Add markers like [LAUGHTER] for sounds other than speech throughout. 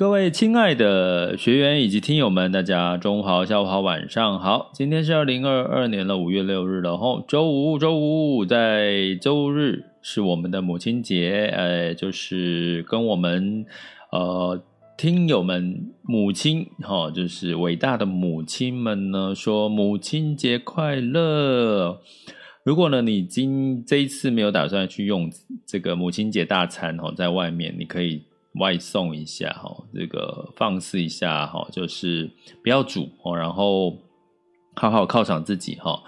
各位亲爱的学员以及听友们，大家中午好、下午好、晚上好。今天是二零二二年的五月六日了，吼，周五，周五，在周日是我们的母亲节，呃，就是跟我们呃听友们母亲，哈，就是伟大的母亲们呢，说母亲节快乐。如果呢，你今这一次没有打算去用这个母亲节大餐，哈，在外面你可以。外送一下哈，这个放肆一下哈，就是不要煮哦，然后好好犒赏自己哈。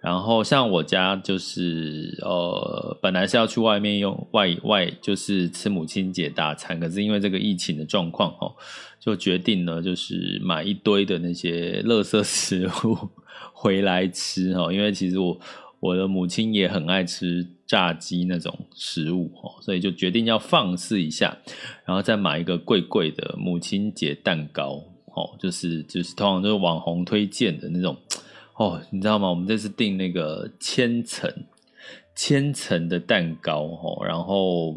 然后像我家就是呃，本来是要去外面用外外就是吃母亲节大餐，可是因为这个疫情的状况哈，就决定呢就是买一堆的那些垃圾食物 [LAUGHS] 回来吃哈，因为其实我。我的母亲也很爱吃炸鸡那种食物哦，所以就决定要放肆一下，然后再买一个贵贵的母亲节蛋糕哦，就是就是通常都是网红推荐的那种哦，你知道吗？我们这次订那个千层千层的蛋糕哦，然后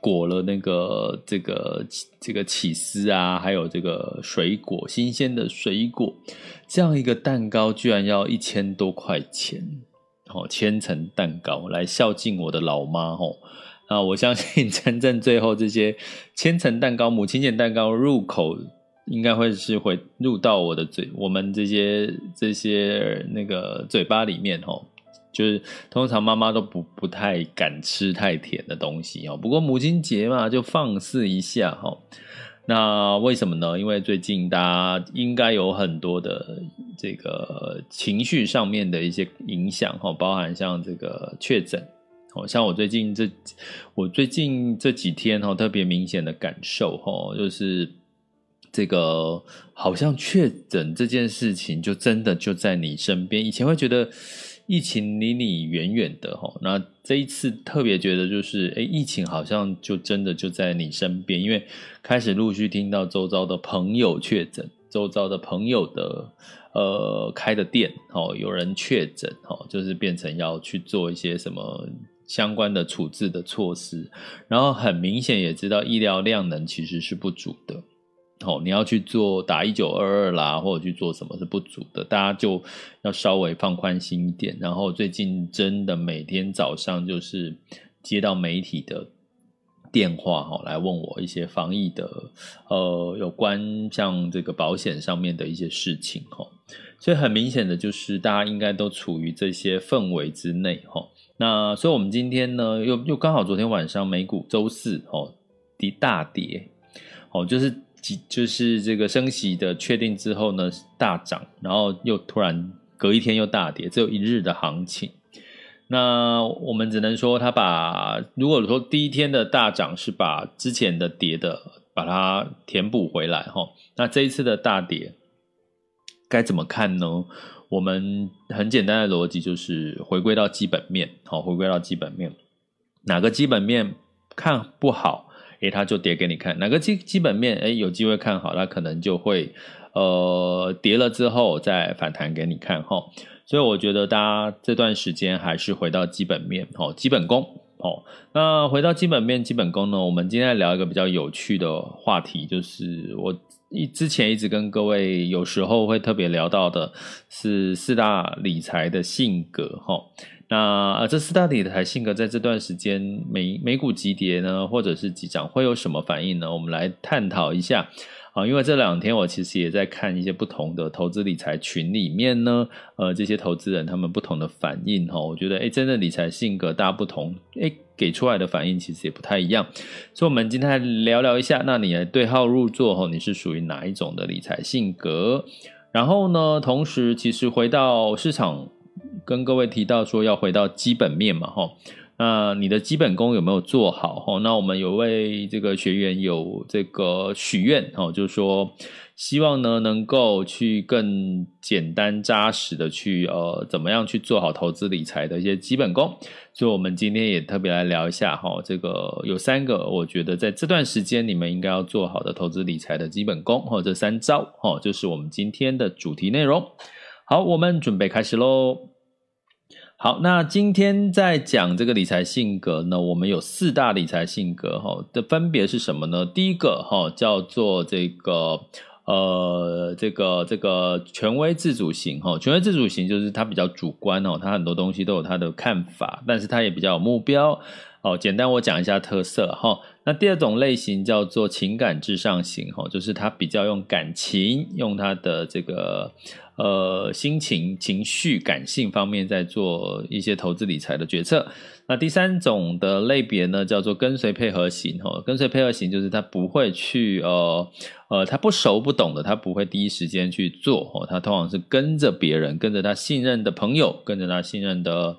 裹了那个这个这个起司啊，还有这个水果新鲜的水果，这样一个蛋糕居然要一千多块钱。哦，千层蛋糕来孝敬我的老妈哦。那我相信 [LAUGHS] 真正最后这些千层蛋糕、母亲节蛋糕入口，应该会是会入到我的嘴，我们这些这些那个嘴巴里面哦。就是通常妈妈都不不太敢吃太甜的东西哦。不过母亲节嘛，就放肆一下哈。那为什么呢？因为最近大家应该有很多的这个情绪上面的一些影响哈，包含像这个确诊，哦，像我最近这我最近这几天哈，特别明显的感受哈，就是这个好像确诊这件事情就真的就在你身边，以前会觉得。疫情离你远远的哈，那这一次特别觉得就是，诶，疫情好像就真的就在你身边，因为开始陆续听到周遭的朋友确诊，周遭的朋友的呃开的店哦，有人确诊哦，就是变成要去做一些什么相关的处置的措施，然后很明显也知道医疗量能其实是不足的。哦，你要去做打一九二二啦，或者去做什么是不足的，大家就要稍微放宽心一点。然后最近真的每天早上就是接到媒体的电话，哈，来问我一些防疫的，呃，有关像这个保险上面的一些事情，哈。所以很明显的就是大家应该都处于这些氛围之内，哈。那所以我们今天呢，又又刚好昨天晚上美股周四，哦，的大跌，哦，就是。就是这个升息的确定之后呢，大涨，然后又突然隔一天又大跌，只有一日的行情。那我们只能说，他把如果说第一天的大涨是把之前的跌的把它填补回来哈，那这一次的大跌该怎么看呢？我们很简单的逻辑就是回归到基本面，好，回归到基本面，哪个基本面看不好？诶，它就跌给你看，哪个基基本面诶有机会看好，它可能就会呃跌了之后再反弹给你看哈。所以我觉得大家这段时间还是回到基本面哦，基本功哦。那回到基本面、基本功呢，我们今天来聊一个比较有趣的话题，就是我一之前一直跟各位有时候会特别聊到的是四大理财的性格哈。那呃，这四大理财性格在这段时间美美股急跌呢，或者是急涨会有什么反应呢？我们来探讨一下。啊，因为这两天我其实也在看一些不同的投资理财群里面呢，呃，这些投资人他们不同的反应哈，我觉得诶真的理财性格大不同，诶给出来的反应其实也不太一样，所以我们今天来聊聊一下，那你来对号入座哈，你是属于哪一种的理财性格？然后呢，同时其实回到市场，跟各位提到说要回到基本面嘛，哈。那你的基本功有没有做好？哈，那我们有位这个学员有这个许愿，哈，就是说希望呢能够去更简单扎实的去呃，怎么样去做好投资理财的一些基本功。所以，我们今天也特别来聊一下，哈，这个有三个我觉得在这段时间你们应该要做好的投资理财的基本功，哈，这三招，哈，就是我们今天的主题内容。好，我们准备开始喽。好，那今天在讲这个理财性格呢，我们有四大理财性格哈，的分别是什么呢？第一个哈叫做这个呃这个这个权威自主型哈，权威自主型就是他比较主观哦，他很多东西都有他的看法，但是他也比较有目标哦。简单我讲一下特色哈。那第二种类型叫做情感至上型哈，就是他比较用感情，用他的这个。呃，心情、情绪、感性方面在做一些投资理财的决策。那第三种的类别呢，叫做跟随配合型。哈，跟随配合型就是他不会去呃呃，他不熟不懂的，他不会第一时间去做。哦，他通常是跟着别人，跟着他信任的朋友，跟着他信任的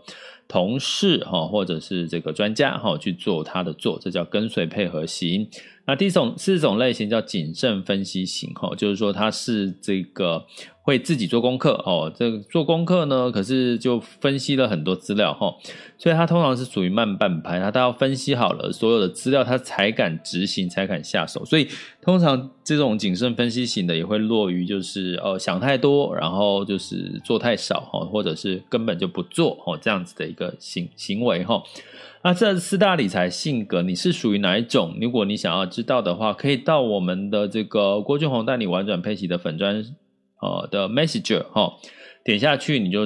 同事，哈，或者是这个专家，哈，去做他的做，这叫跟随配合型。那第四种四种类型叫谨慎分析型，哈，就是说他是这个。会自己做功课哦，这做功课呢，可是就分析了很多资料哈，所以他通常是属于慢半拍，他都要分析好了所有的资料，他才敢执行，才敢下手。所以通常这种谨慎分析型的也会落于就是呃想太多，然后就是做太少哈，或者是根本就不做哦这样子的一个行行为哈。那这四大理财性格你是属于哪一种？如果你想要知道的话，可以到我们的这个郭俊宏带你玩转佩奇的粉砖。呃的 Messenger 哈，点下去你就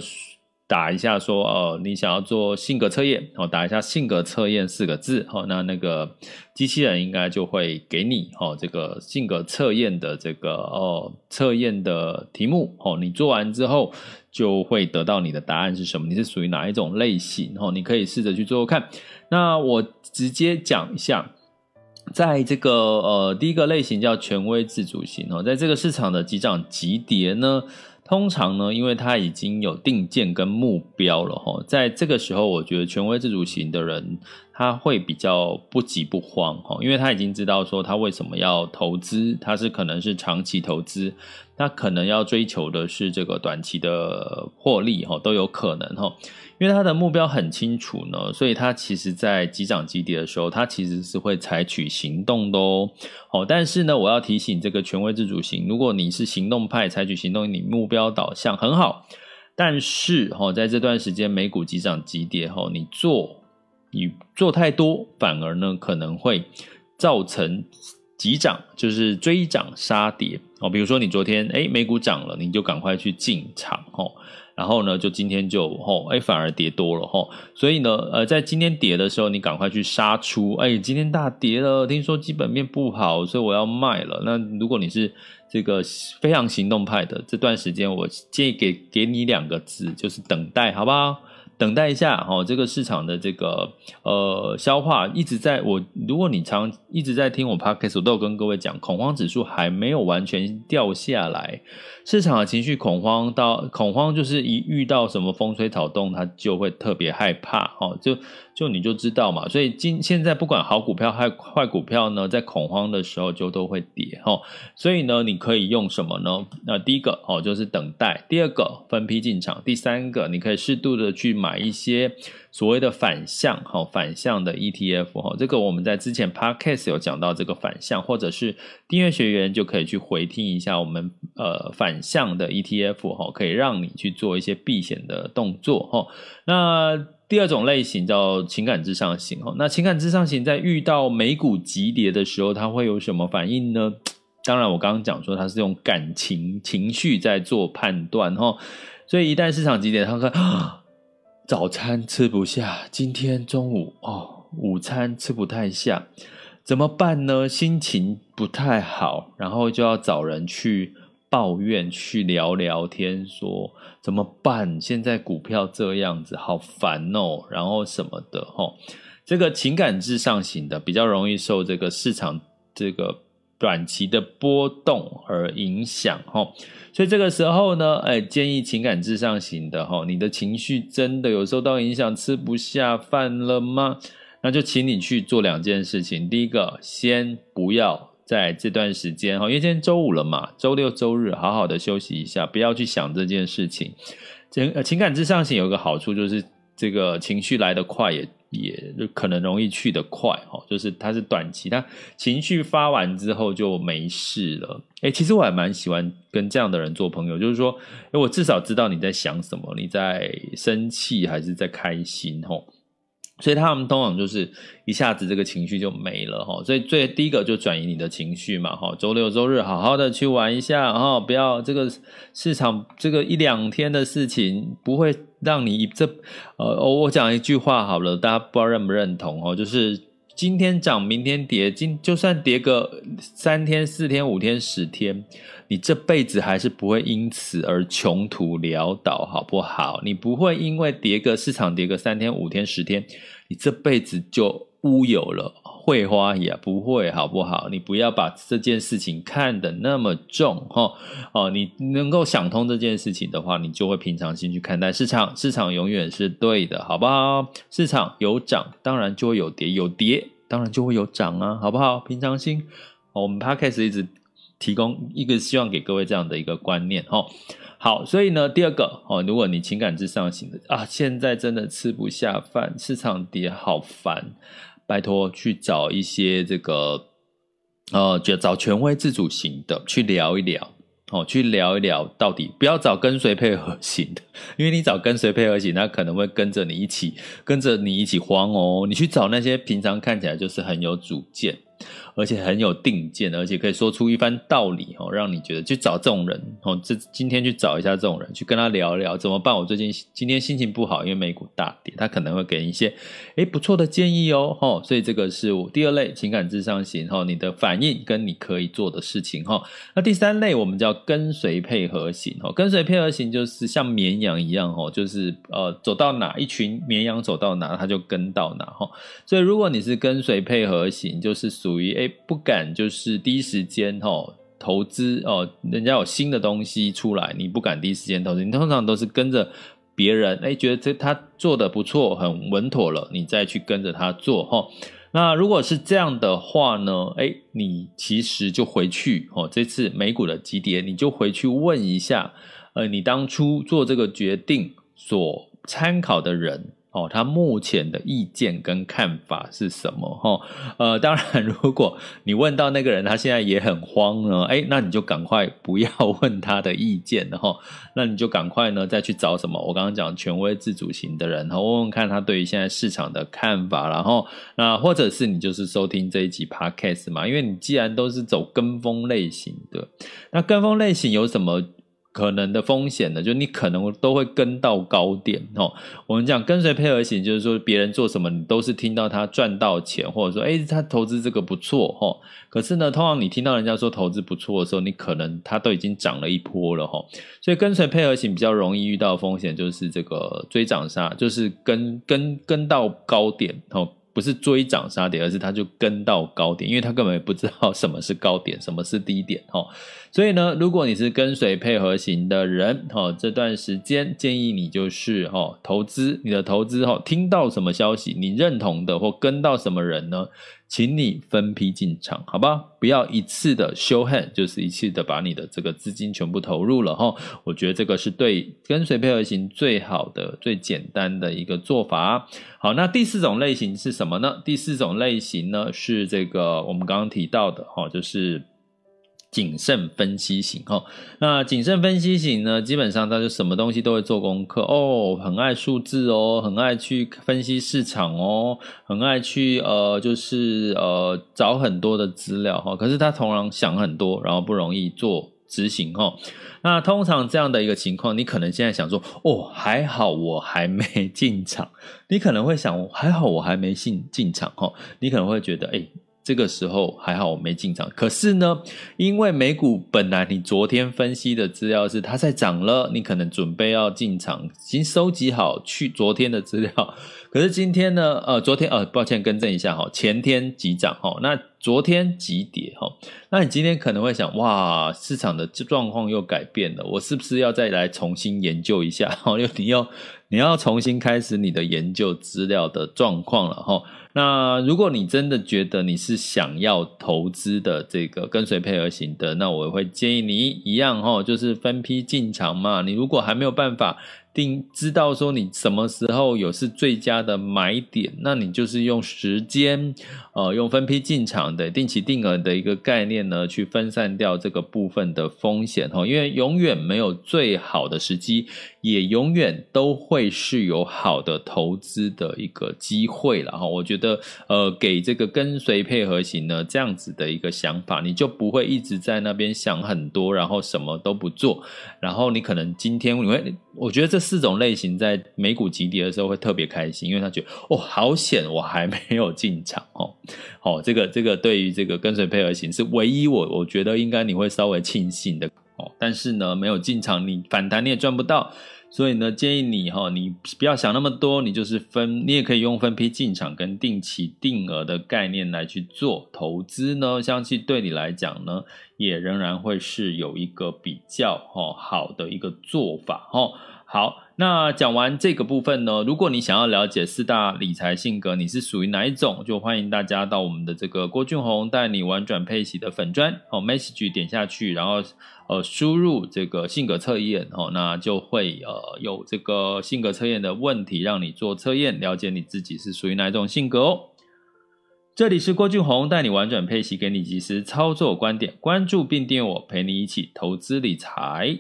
打一下说，呃，你想要做性格测验，哦，打一下性格测验四个字，哦，那那个机器人应该就会给你，哦，这个性格测验的这个哦测验的题目，哦，你做完之后就会得到你的答案是什么，你是属于哪一种类型，哦，你可以试着去做做看。那我直接讲一下。在这个呃，第一个类型叫权威自主型哦，在这个市场的急涨急跌呢，通常呢，因为他已经有定见跟目标了哈，在这个时候，我觉得权威自主型的人他会比较不急不慌哈，因为他已经知道说他为什么要投资，他是可能是长期投资，他可能要追求的是这个短期的获利哈，都有可能哈。因为他的目标很清楚呢，所以他其实，在急涨急跌的时候，他其实是会采取行动的哦。好，但是呢，我要提醒这个权威自主型，如果你是行动派，采取行动，你目标导向很好，但是哈，在这段时间美股急涨急跌后，你做你做太多，反而呢可能会造成急涨，就是追涨杀跌哦。比如说你昨天诶美股涨了，你就赶快去进场哦。然后呢，就今天就吼，哎，反而跌多了吼，所以呢，呃，在今天跌的时候，你赶快去杀出，哎，今天大跌了，听说基本面不好，所以我要卖了。那如果你是这个非常行动派的，这段时间我建议给给你两个字，就是等待，好不好？等待一下，哈，这个市场的这个呃消化一直在我，如果你常一直在听我 podcast，我都有跟各位讲，恐慌指数还没有完全掉下来，市场的情绪恐慌到恐慌就是一遇到什么风吹草动，它就会特别害怕，哈，就。就你就知道嘛，所以今现在不管好股票还坏股票呢，在恐慌的时候就都会跌哈。所以呢，你可以用什么呢？那第一个哦，就是等待；第二个分批进场；第三个，你可以适度的去买一些所谓的反向哈，反向的 ETF 哈。这个我们在之前 Podcast 有讲到这个反向，或者是订阅学员就可以去回听一下我们呃反向的 ETF 哈，可以让你去做一些避险的动作哈。那第二种类型叫情感至上型哦，那情感至上型在遇到美股急跌的时候，它会有什么反应呢？当然，我刚刚讲说它是用感情情绪在做判断哈，所以一旦市场急跌，他会早餐吃不下，今天中午哦，午餐吃不太下，怎么办呢？心情不太好，然后就要找人去抱怨，去聊聊天，说怎么办？现在股票这样子，好烦哦，然后什么的，哦，这个情感至上型的比较容易受这个市场这个。短期的波动而影响哈，所以这个时候呢，哎，建议情感至上型的哈，你的情绪真的有受到影响，吃不下饭了吗？那就请你去做两件事情。第一个，先不要在这段时间哈，因为今天周五了嘛，周六周日好好的休息一下，不要去想这件事情。情情感至上型有个好处就是，这个情绪来得快也。也可能容易去得快哈，就是它是短期，它情绪发完之后就没事了。诶，其实我还蛮喜欢跟这样的人做朋友，就是说，诶，我至少知道你在想什么，你在生气还是在开心吼。所以他们通常就是一下子这个情绪就没了哈，所以最第一个就转移你的情绪嘛哈，周六周日好好的去玩一下哈，不要这个市场这个一两天的事情不会让你这呃，我讲一句话好了，大家不知道认不认同哦，就是今天涨明天跌，今就算跌个三天四天五天十天。你这辈子还是不会因此而穷途潦倒，好不好？你不会因为跌个市场跌个三天五天十天，你这辈子就乌有了，会花也不会，好不好？你不要把这件事情看得那么重，哈哦，你能够想通这件事情的话，你就会平常心去看待市场，市场永远是对的，好不好？市场有涨，当然就会有跌，有跌当然就会有涨啊，好不好？平常心，我们 Podcast 一直。提供一个希望给各位这样的一个观念哦，好，所以呢，第二个哦，如果你情感至上型的啊，现在真的吃不下饭，市场跌好烦，拜托去找一些这个呃，就找权威自主型的去聊一聊哦，去聊一聊到底，不要找跟随配合型的，因为你找跟随配合型，他可能会跟着你一起跟着你一起慌哦，你去找那些平常看起来就是很有主见。而且很有定见，而且可以说出一番道理哦，让你觉得去找这种人哦，这今天去找一下这种人，去跟他聊聊怎么办？我最近今天心情不好，因为美股大跌，他可能会给你一些诶不错的建议哦，吼，所以这个是我第二类情感智商型哈，你的反应跟你可以做的事情哈。那第三类我们叫跟随配合型哦，跟随配合型就是像绵羊一样哦，就是呃走到哪一群绵羊走到哪，他就跟到哪哈。所以如果你是跟随配合型，就是属于诶。不敢就是第一时间哈投资哦，人家有新的东西出来，你不敢第一时间投资，你通常都是跟着别人，哎，觉得这他做的不错，很稳妥了，你再去跟着他做哈。那如果是这样的话呢，哎，你其实就回去哦，这次美股的急跌，你就回去问一下，呃，你当初做这个决定所参考的人。哦，他目前的意见跟看法是什么？哈，呃，当然，[LAUGHS] 如果你问到那个人，他现在也很慌呢，哎，那你就赶快不要 [LAUGHS] 问他的意见，然后，那你就赶快呢再去找什么？我刚刚讲权威自主型的人，然后问问看他对于现在市场的看法，然后，那或者是你就是收听这一集 Podcast 嘛，因为你既然都是走跟风类型的，那跟风类型有什么？可能的风险呢，就你可能都会跟到高点哦。我们讲跟随配合型，就是说别人做什么，你都是听到他赚到钱，或者说诶他投资这个不错哈。可是呢，通常你听到人家说投资不错的时候，你可能他都已经涨了一波了哈。所以跟随配合型比较容易遇到风险，就是这个追涨杀，就是跟跟跟到高点哦。不是追涨杀跌，而是他就跟到高点，因为他根本不知道什么是高点，什么是低点，哈。所以呢，如果你是跟随配合型的人，哈，这段时间建议你就是哈，投资你的投资哈，听到什么消息你认同的或跟到什么人呢？请你分批进场，好吧？不要一次的 show hand，就是一次的把你的这个资金全部投入了哈。我觉得这个是对跟随配合型最好的、最简单的一个做法。好，那第四种类型是什么呢？第四种类型呢是这个我们刚刚提到的哈，就是。谨慎分析型哈，那谨慎分析型呢，基本上他就什么东西都会做功课哦，很爱数字哦，很爱去分析市场哦，很爱去呃，就是呃找很多的资料哈。可是他通常想很多，然后不容易做执行哈。那通常这样的一个情况，你可能现在想说，哦，还好我还没进场。你可能会想，还好我还没进进场哈。你可能会觉得，哎。这个时候还好我没进场，可是呢，因为美股本来你昨天分析的资料是它在涨了，你可能准备要进场，已经收集好去昨天的资料，[LAUGHS] 可是今天呢，呃，昨天呃，抱歉更正一下哈，前天急涨哈，那昨天急跌哈，那你今天可能会想，哇，市场的状况又改变了，我是不是要再来重新研究一下？哈，又你要你要重新开始你的研究资料的状况了哈。那如果你真的觉得你是想要投资的这个跟随配合型的，那我会建议你一样哦，就是分批进场嘛。你如果还没有办法。定知道说你什么时候有是最佳的买点，那你就是用时间，呃，用分批进场的定期定额的一个概念呢，去分散掉这个部分的风险哈，因为永远没有最好的时机，也永远都会是有好的投资的一个机会了哈。我觉得，呃，给这个跟随配合型呢这样子的一个想法，你就不会一直在那边想很多，然后什么都不做，然后你可能今天你会。我觉得这四种类型在美股急跌的时候会特别开心，因为他觉得哦，好险，我还没有进场哦。好、哦，这个这个对于这个跟随配合型是唯一我我觉得应该你会稍微庆幸的哦。但是呢，没有进场，你反弹你也赚不到，所以呢，建议你哈、哦，你不要想那么多，你就是分，你也可以用分批进场跟定期定额的概念来去做投资呢。相信对你来讲呢。也仍然会是有一个比较哦好的一个做法哦。好，那讲完这个部分呢，如果你想要了解四大理财性格，你是属于哪一种，就欢迎大家到我们的这个郭俊宏带你玩转配息的粉专哦，message 点下去，然后呃输入这个性格测验哦，那就会呃有这个性格测验的问题让你做测验，了解你自己是属于哪一种性格哦。这里是郭俊宏带你玩转配息，给你及时操作观点，关注并订阅我，陪你一起投资理财。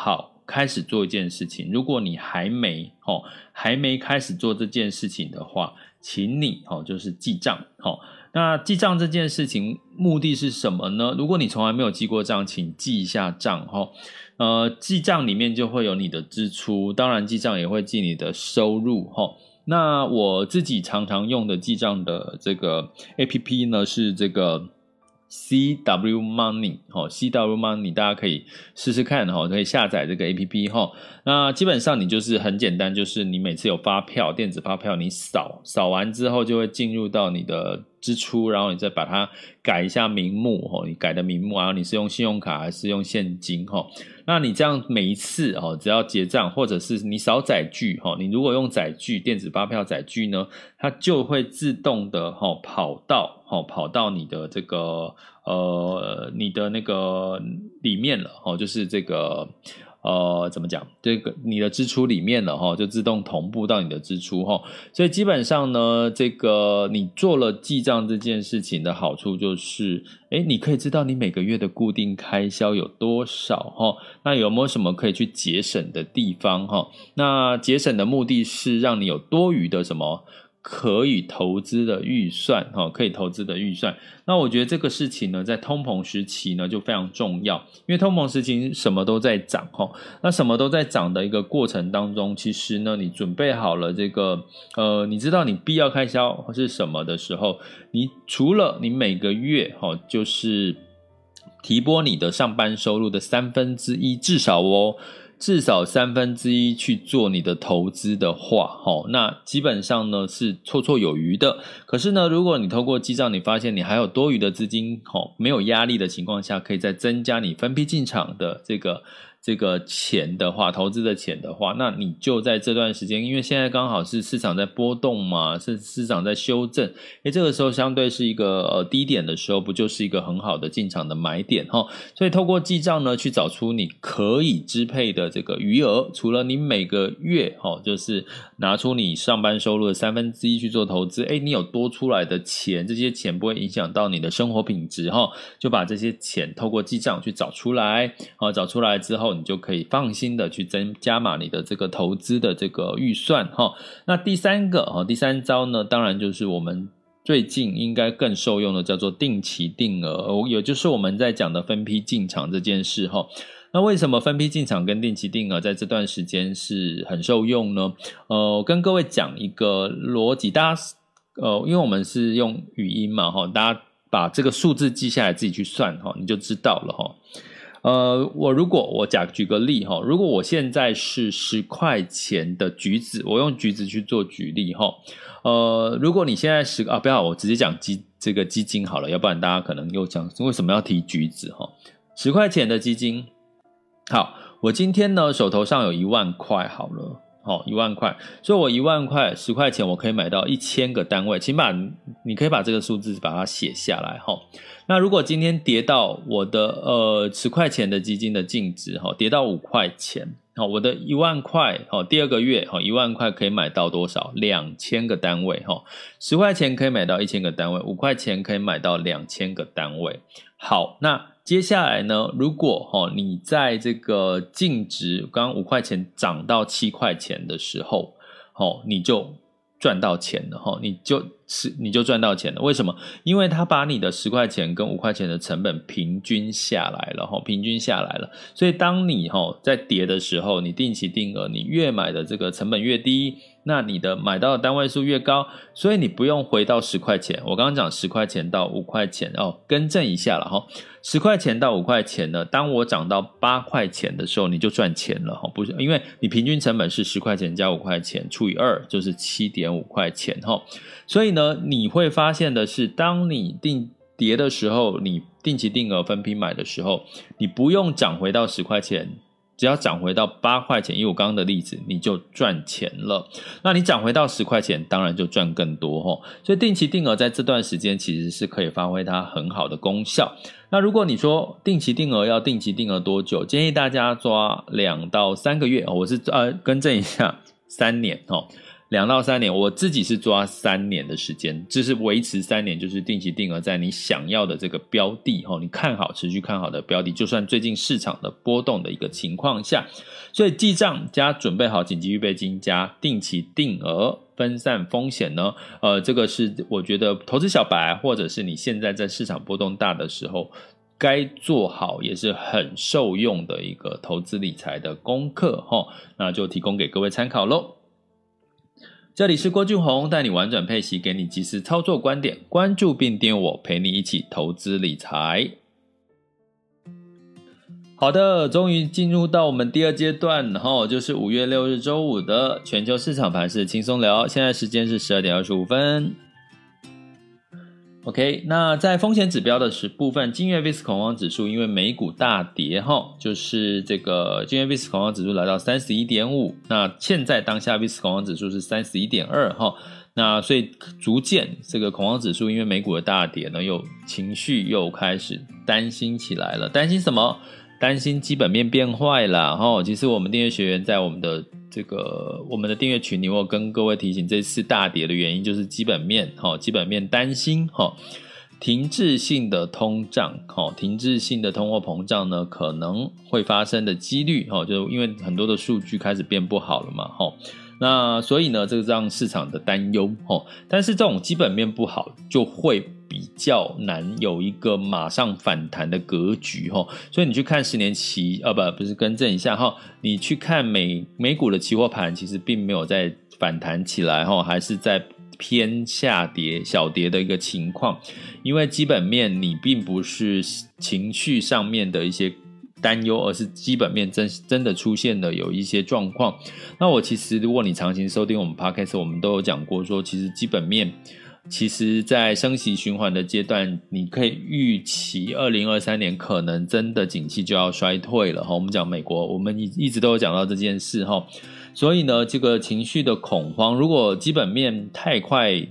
好，开始做一件事情。如果你还没哦，还没开始做这件事情的话，请你哦，就是记账。哦，那记账这件事情目的是什么呢？如果你从来没有记过账，请记一下账。哈，呃，记账里面就会有你的支出，当然记账也会记你的收入。哈。那我自己常常用的记账的这个 APP 呢，是这个 CW Money 哈，CW Money 大家可以试试看哈，可以下载这个 APP 哈。那基本上你就是很简单，就是你每次有发票，电子发票，你扫扫完之后就会进入到你的支出，然后你再把它改一下名目哈，你改的名目，然后你是用信用卡还是用现金哈？那你这样每一次哦，只要结账或者是你扫载具哈，你如果用载具电子发票载具呢，它就会自动的哈跑到哈跑到你的这个呃你的那个里面了哦，就是这个。呃，怎么讲？这个你的支出里面了哈，就自动同步到你的支出哈。所以基本上呢，这个你做了记账这件事情的好处就是，诶，你可以知道你每个月的固定开销有多少哈。那有没有什么可以去节省的地方哈？那节省的目的是让你有多余的什么？可以投资的预算，哈，可以投资的预算。那我觉得这个事情呢，在通膨时期呢，就非常重要，因为通膨时期什么都在涨，哈。那什么都在涨的一个过程当中，其实呢，你准备好了这个，呃，你知道你必要开销是什么的时候，你除了你每个月，哈，就是提拨你的上班收入的三分之一，至少哦。至少三分之一去做你的投资的话，齁，那基本上呢是绰绰有余的。可是呢，如果你透过记账，你发现你还有多余的资金，齁，没有压力的情况下，可以再增加你分批进场的这个。这个钱的话，投资的钱的话，那你就在这段时间，因为现在刚好是市场在波动嘛，是市场在修正，诶，这个时候相对是一个呃低点的时候，不就是一个很好的进场的买点哈？所以透过记账呢，去找出你可以支配的这个余额，除了你每个月哈，就是拿出你上班收入的三分之一去做投资，诶，你有多出来的钱，这些钱不会影响到你的生活品质哈，就把这些钱透过记账去找出来，好，找出来之后。你就可以放心的去增加码你的这个投资的这个预算哈。那第三个哈，第三招呢，当然就是我们最近应该更受用的叫做定期定额，也就是我们在讲的分批进场这件事哈。那为什么分批进场跟定期定额在这段时间是很受用呢？呃，跟各位讲一个逻辑，大家呃，因为我们是用语音嘛哈，大家把这个数字记下来自己去算哈，你就知道了哈。呃，我如果我假举个例哈，如果我现在是十块钱的橘子，我用橘子去做举例哈。呃，如果你现在十啊，不要，我直接讲基这个基金好了，要不然大家可能又讲为什么要提橘子哈？十块钱的基金。好，我今天呢手头上有一万块，好了，好一万块，所以我一万块十块钱，我可以买到一千个单位，请把你可以把这个数字把它写下来哈。那如果今天跌到我的呃十块钱的基金的净值哈，跌到五块钱，好，我的一万块，好，第二个月哈一万块可以买到多少？两千个单位哈，十块钱可以买到一千个单位，五块钱可以买到两千个单位。好，那。接下来呢，如果哈你在这个净值刚刚五块钱涨到七块钱的时候，哦，你就赚到钱了哈，你就是你就赚到钱了。为什么？因为他把你的十块钱跟五块钱的成本平均下来了哈，平均下来了。所以当你哈在跌的时候，你定期定额，你越买的这个成本越低。那你的买到的单位数越高，所以你不用回到十块钱。我刚刚讲十块钱到五块钱哦，更正一下了哈，十块钱到五块钱呢，当我涨到八块钱的时候，你就赚钱了哈，不是因为你平均成本是十块钱加五块钱除以二就是七点五块钱哈，所以呢，你会发现的是，当你定跌的时候，你定期定额分批买的时候，你不用涨回到十块钱。只要涨回到八块钱，因为我刚刚的例子，你就赚钱了。那你涨回到十块钱，当然就赚更多。所以定期定额在这段时间其实是可以发挥它很好的功效。那如果你说定期定额要定期定额多久？建议大家抓两到三个月。我是呃更正一下，三年哦。两到三年，我自己是抓三年的时间，就是维持三年，就是定期定额在你想要的这个标的哈，你看好、持续看好的标的，就算最近市场的波动的一个情况下，所以记账加准备好紧急预备金加定期定额分散风险呢，呃，这个是我觉得投资小白或者是你现在在市场波动大的时候该做好也是很受用的一个投资理财的功课哈，那就提供给各位参考喽。这里是郭俊宏，带你玩转配息，给你及时操作观点。关注并点我，陪你一起投资理财。好的，终于进入到我们第二阶段，然后就是五月六日周五的全球市场盘势轻松聊。现在时间是十二点二十五分。OK，那在风险指标的是部分，今月 VIX 恐慌指数因为美股大跌哈，就是这个今日 VIX 恐慌指数来到三十一点五，那现在当下 VIX 恐慌指数是三十一点二哈，那所以逐渐这个恐慌指数因为美股的大跌呢，又情绪又开始担心起来了，担心什么？担心基本面变坏了哈。其实我们订阅学员在我们的这个我们的订阅群里，我跟各位提醒，这次大跌的原因就是基本面哈，基本面担心哈，停滞性的通胀哈，停滞性的通货膨胀呢可能会发生的几率哈，就因为很多的数据开始变不好了嘛哈，那所以呢，这个让市场的担忧哈，但是这种基本面不好就会。比较难有一个马上反弹的格局哈，所以你去看十年期啊，不不是更正一下哈，你去看美美股的期货盘，其实并没有在反弹起来哈，还是在偏下跌小跌的一个情况，因为基本面你并不是情绪上面的一些担忧，而是基本面真真的出现了有一些状况。那我其实如果你长期收听我们 Podcast，我们都有讲过说，其实基本面。其实，在升息循环的阶段，你可以预期二零二三年可能真的景气就要衰退了哈。我们讲美国，我们一一直都有讲到这件事哈。所以呢，这个情绪的恐慌，如果基本面太快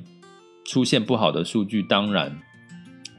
出现不好的数据，当然。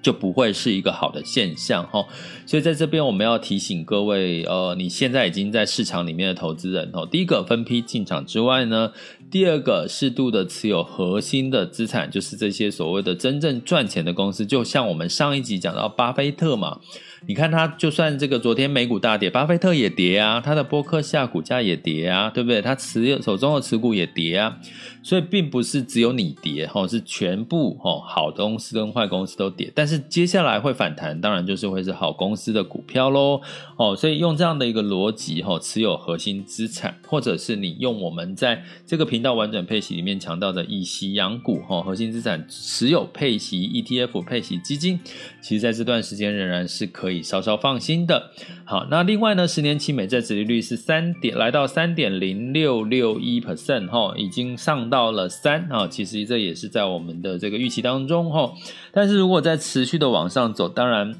就不会是一个好的现象哈，所以在这边我们要提醒各位，呃，你现在已经在市场里面的投资人哦，第一个分批进场之外呢，第二个适度的持有核心的资产，就是这些所谓的真正赚钱的公司，就像我们上一集讲到巴菲特嘛，你看他就算这个昨天美股大跌，巴菲特也跌啊，他的波克夏股价也跌啊，对不对？他持有手中的持股也跌啊，所以并不是只有你跌哈，是全部哈好公司跟坏公司都跌，但是接下来会反弹，当然就是会是好公司的股票喽哦，所以用这样的一个逻辑哈，持有核心资产，或者是你用我们在这个频道完整配息里面强调的以息养股哈，核心资产持有配息 ETF 配息基金，其实在这段时间仍然是可可以稍稍放心的。好，那另外呢，十年期美债殖利率是三点来到三点零六六一 percent 哈，已经上到了三啊，其实这也是在我们的这个预期当中哈。但是如果在持续的往上走，当然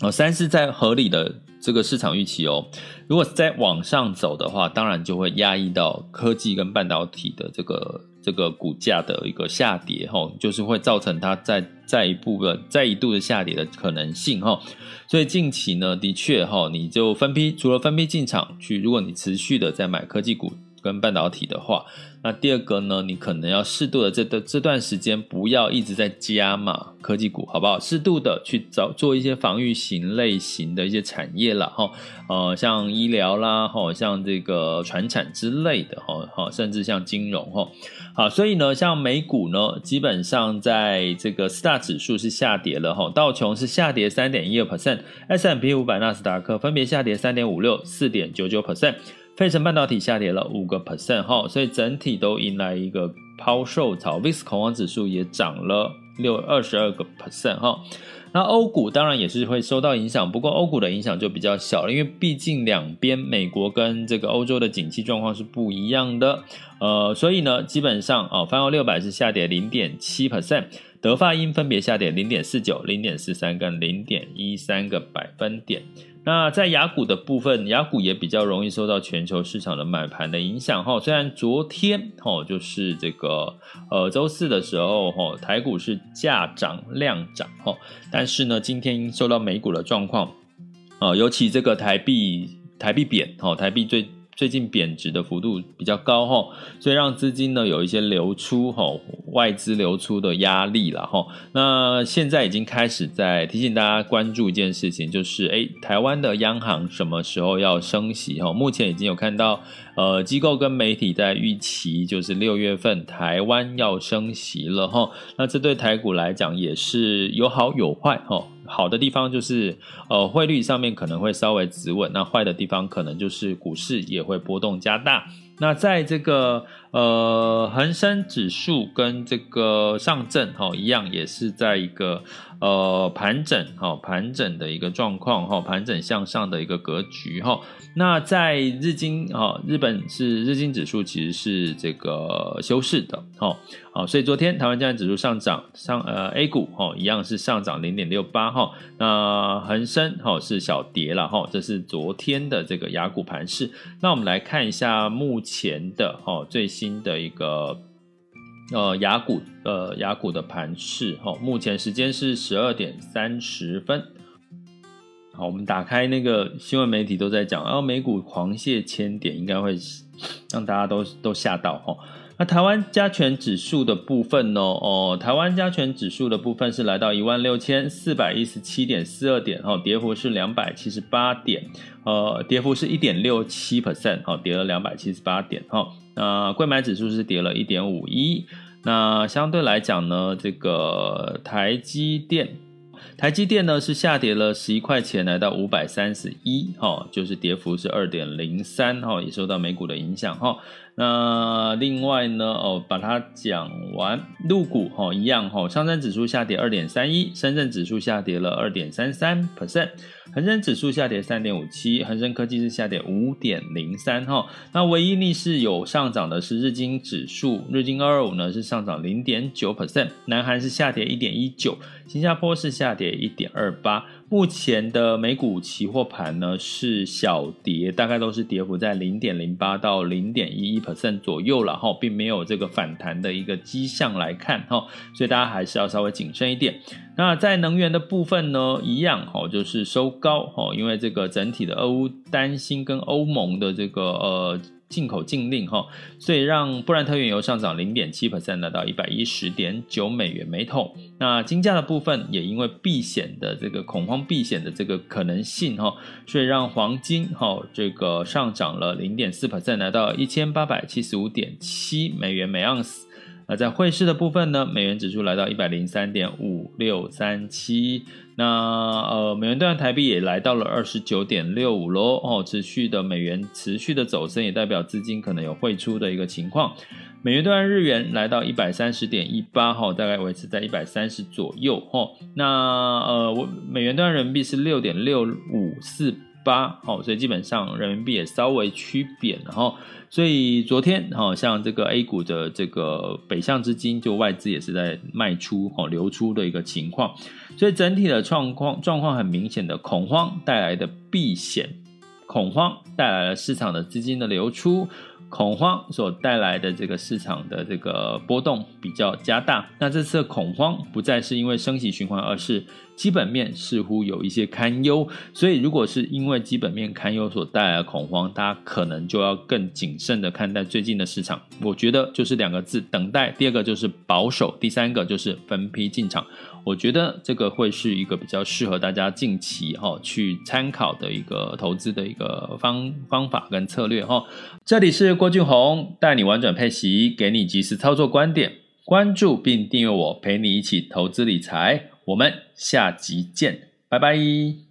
哦，三是在合理的这个市场预期哦。如果再往上走的话，当然就会压抑到科技跟半导体的这个。这个股价的一个下跌，哈，就是会造成它再再一步的再一度的下跌的可能性，哈。所以近期呢，的确，哈，你就分批，除了分批进场去，如果你持续的在买科技股跟半导体的话。那第二个呢，你可能要适度的这段这段时间不要一直在加码科技股，好不好？适度的去找做一些防御型类型的一些产业啦，哈，呃，像医疗啦，哈，像这个传产之类的，哈，哈，甚至像金融，哈，好，所以呢，像美股呢，基本上在这个四大指数是下跌了，哈，道琼是下跌三点一二 percent，S&P 五百纳斯达克分别下跌三点五六、四点九九 percent。费城半导体下跌了五个 percent 哈，所以整体都迎来一个抛售潮。VIX 恐慌指数也涨了六二十二个 percent 哈。那欧股当然也是会受到影响，不过欧股的影响就比较小了，因为毕竟两边美国跟这个欧洲的景气状况是不一样的。呃，所以呢，基本上啊，泛欧六百是下跌零点七 percent，德法英分别下跌零点四九、零点四三跟零点一三个百分点。那在雅股的部分，雅股也比较容易受到全球市场的买盘的影响哈。虽然昨天哈，就是这个呃周四的时候哈，台股是价涨量涨哈，但是呢，今天受到美股的状况啊，尤其这个台币台币贬哈，台币最。最近贬值的幅度比较高哈，所以让资金呢有一些流出哈，外资流出的压力了哈。那现在已经开始在提醒大家关注一件事情，就是哎，台湾的央行什么时候要升息哈？目前已经有看到呃机构跟媒体在预期，就是六月份台湾要升息了哈。那这对台股来讲也是有好有坏哈。好的地方就是，呃，汇率上面可能会稍微止稳，那坏的地方可能就是股市也会波动加大。那在这个呃恒生指数跟这个上证哈一样，也是在一个呃盘整哈盘整的一个状况哈盘整向上的一个格局哈。那在日经哈日本是日经指数其实是这个休市的哈好，所以昨天台湾加权指数上涨上呃 A 股哈一样是上涨零点六八哈。那恒生哈是小跌了哈，这是昨天的这个雅股盘势。那我们来看一下目前。的哈最新的一个呃雅股呃雅股的盘势哈，目前时间是十二点三十分。好，我们打开那个新闻媒体都在讲，然后美股狂泻千点，应该会让大家都都吓到哈。那台湾加权指数的部分呢？哦，台湾加权指数的部分是来到一万六千四百一十七点四二点，哈，跌幅是两百七十八点，呃，跌幅是一点六七 percent，哈，跌了两百七十八点，哈。呃，贵买指数是跌了一点五一，那相对来讲呢，这个台积电。台积电呢是下跌了十一块钱，来到五百三十一，哈，就是跌幅是二点零三，哈，也受到美股的影响，哈。那另外呢，哦，把它讲完，陆股哈一样哈，上证指数下跌二点三一，深圳指数下跌了二点三三 percent，恒生指数下跌三点五七，恒生科技是下跌五点零三哈。那唯一逆势有上涨的是日经指数，日经二二五呢是上涨零点九 percent，南韩是下跌一点一九，新加坡是下跌一点二八。目前的美股期货盘呢是小跌，大概都是跌幅在零点零八到零点一一 percent 左右了哈，并没有这个反弹的一个迹象来看哈，所以大家还是要稍微谨慎一点。那在能源的部分呢，一样哈，就是收高哈，因为这个整体的俄乌担心跟欧盟的这个呃。进口禁令哈，所以让布兰特原油上涨零点七 percent，来到一百一十点九美元每桶。那金价的部分也因为避险的这个恐慌避险的这个可能性哈，所以让黄金哈这个上涨了零点四 percent，来到一千八百七十五点七美元每盎司。那在汇市的部分呢，美元指数来到一百零三点五六三七。那呃，美元兑换台币也来到了二十九点六五喽哦，持续的美元持续的走升，也代表资金可能有汇出的一个情况。美元兑换日元来到一百三十点一八哈，大概维持在一百三十左右哈。那呃，我美元兑换人民币是六点六五四八，哦，所以基本上人民币也稍微趋贬，然后。所以昨天，好像这个 A 股的这个北向资金，就外资也是在卖出、哦流出的一个情况。所以整体的状况状况很明显的恐慌带来的避险，恐慌带来了市场的资金的流出。恐慌所带来的这个市场的这个波动比较加大，那这次的恐慌不再是因为升息循环，而是基本面似乎有一些堪忧。所以，如果是因为基本面堪忧所带来的恐慌，大家可能就要更谨慎的看待最近的市场。我觉得就是两个字：等待。第二个就是保守，第三个就是分批进场。我觉得这个会是一个比较适合大家近期哈去参考的一个投资的一个方方法跟策略哈。这里是郭俊宏带你玩转配息，给你及时操作观点，关注并订阅我，陪你一起投资理财。我们下集见，拜拜。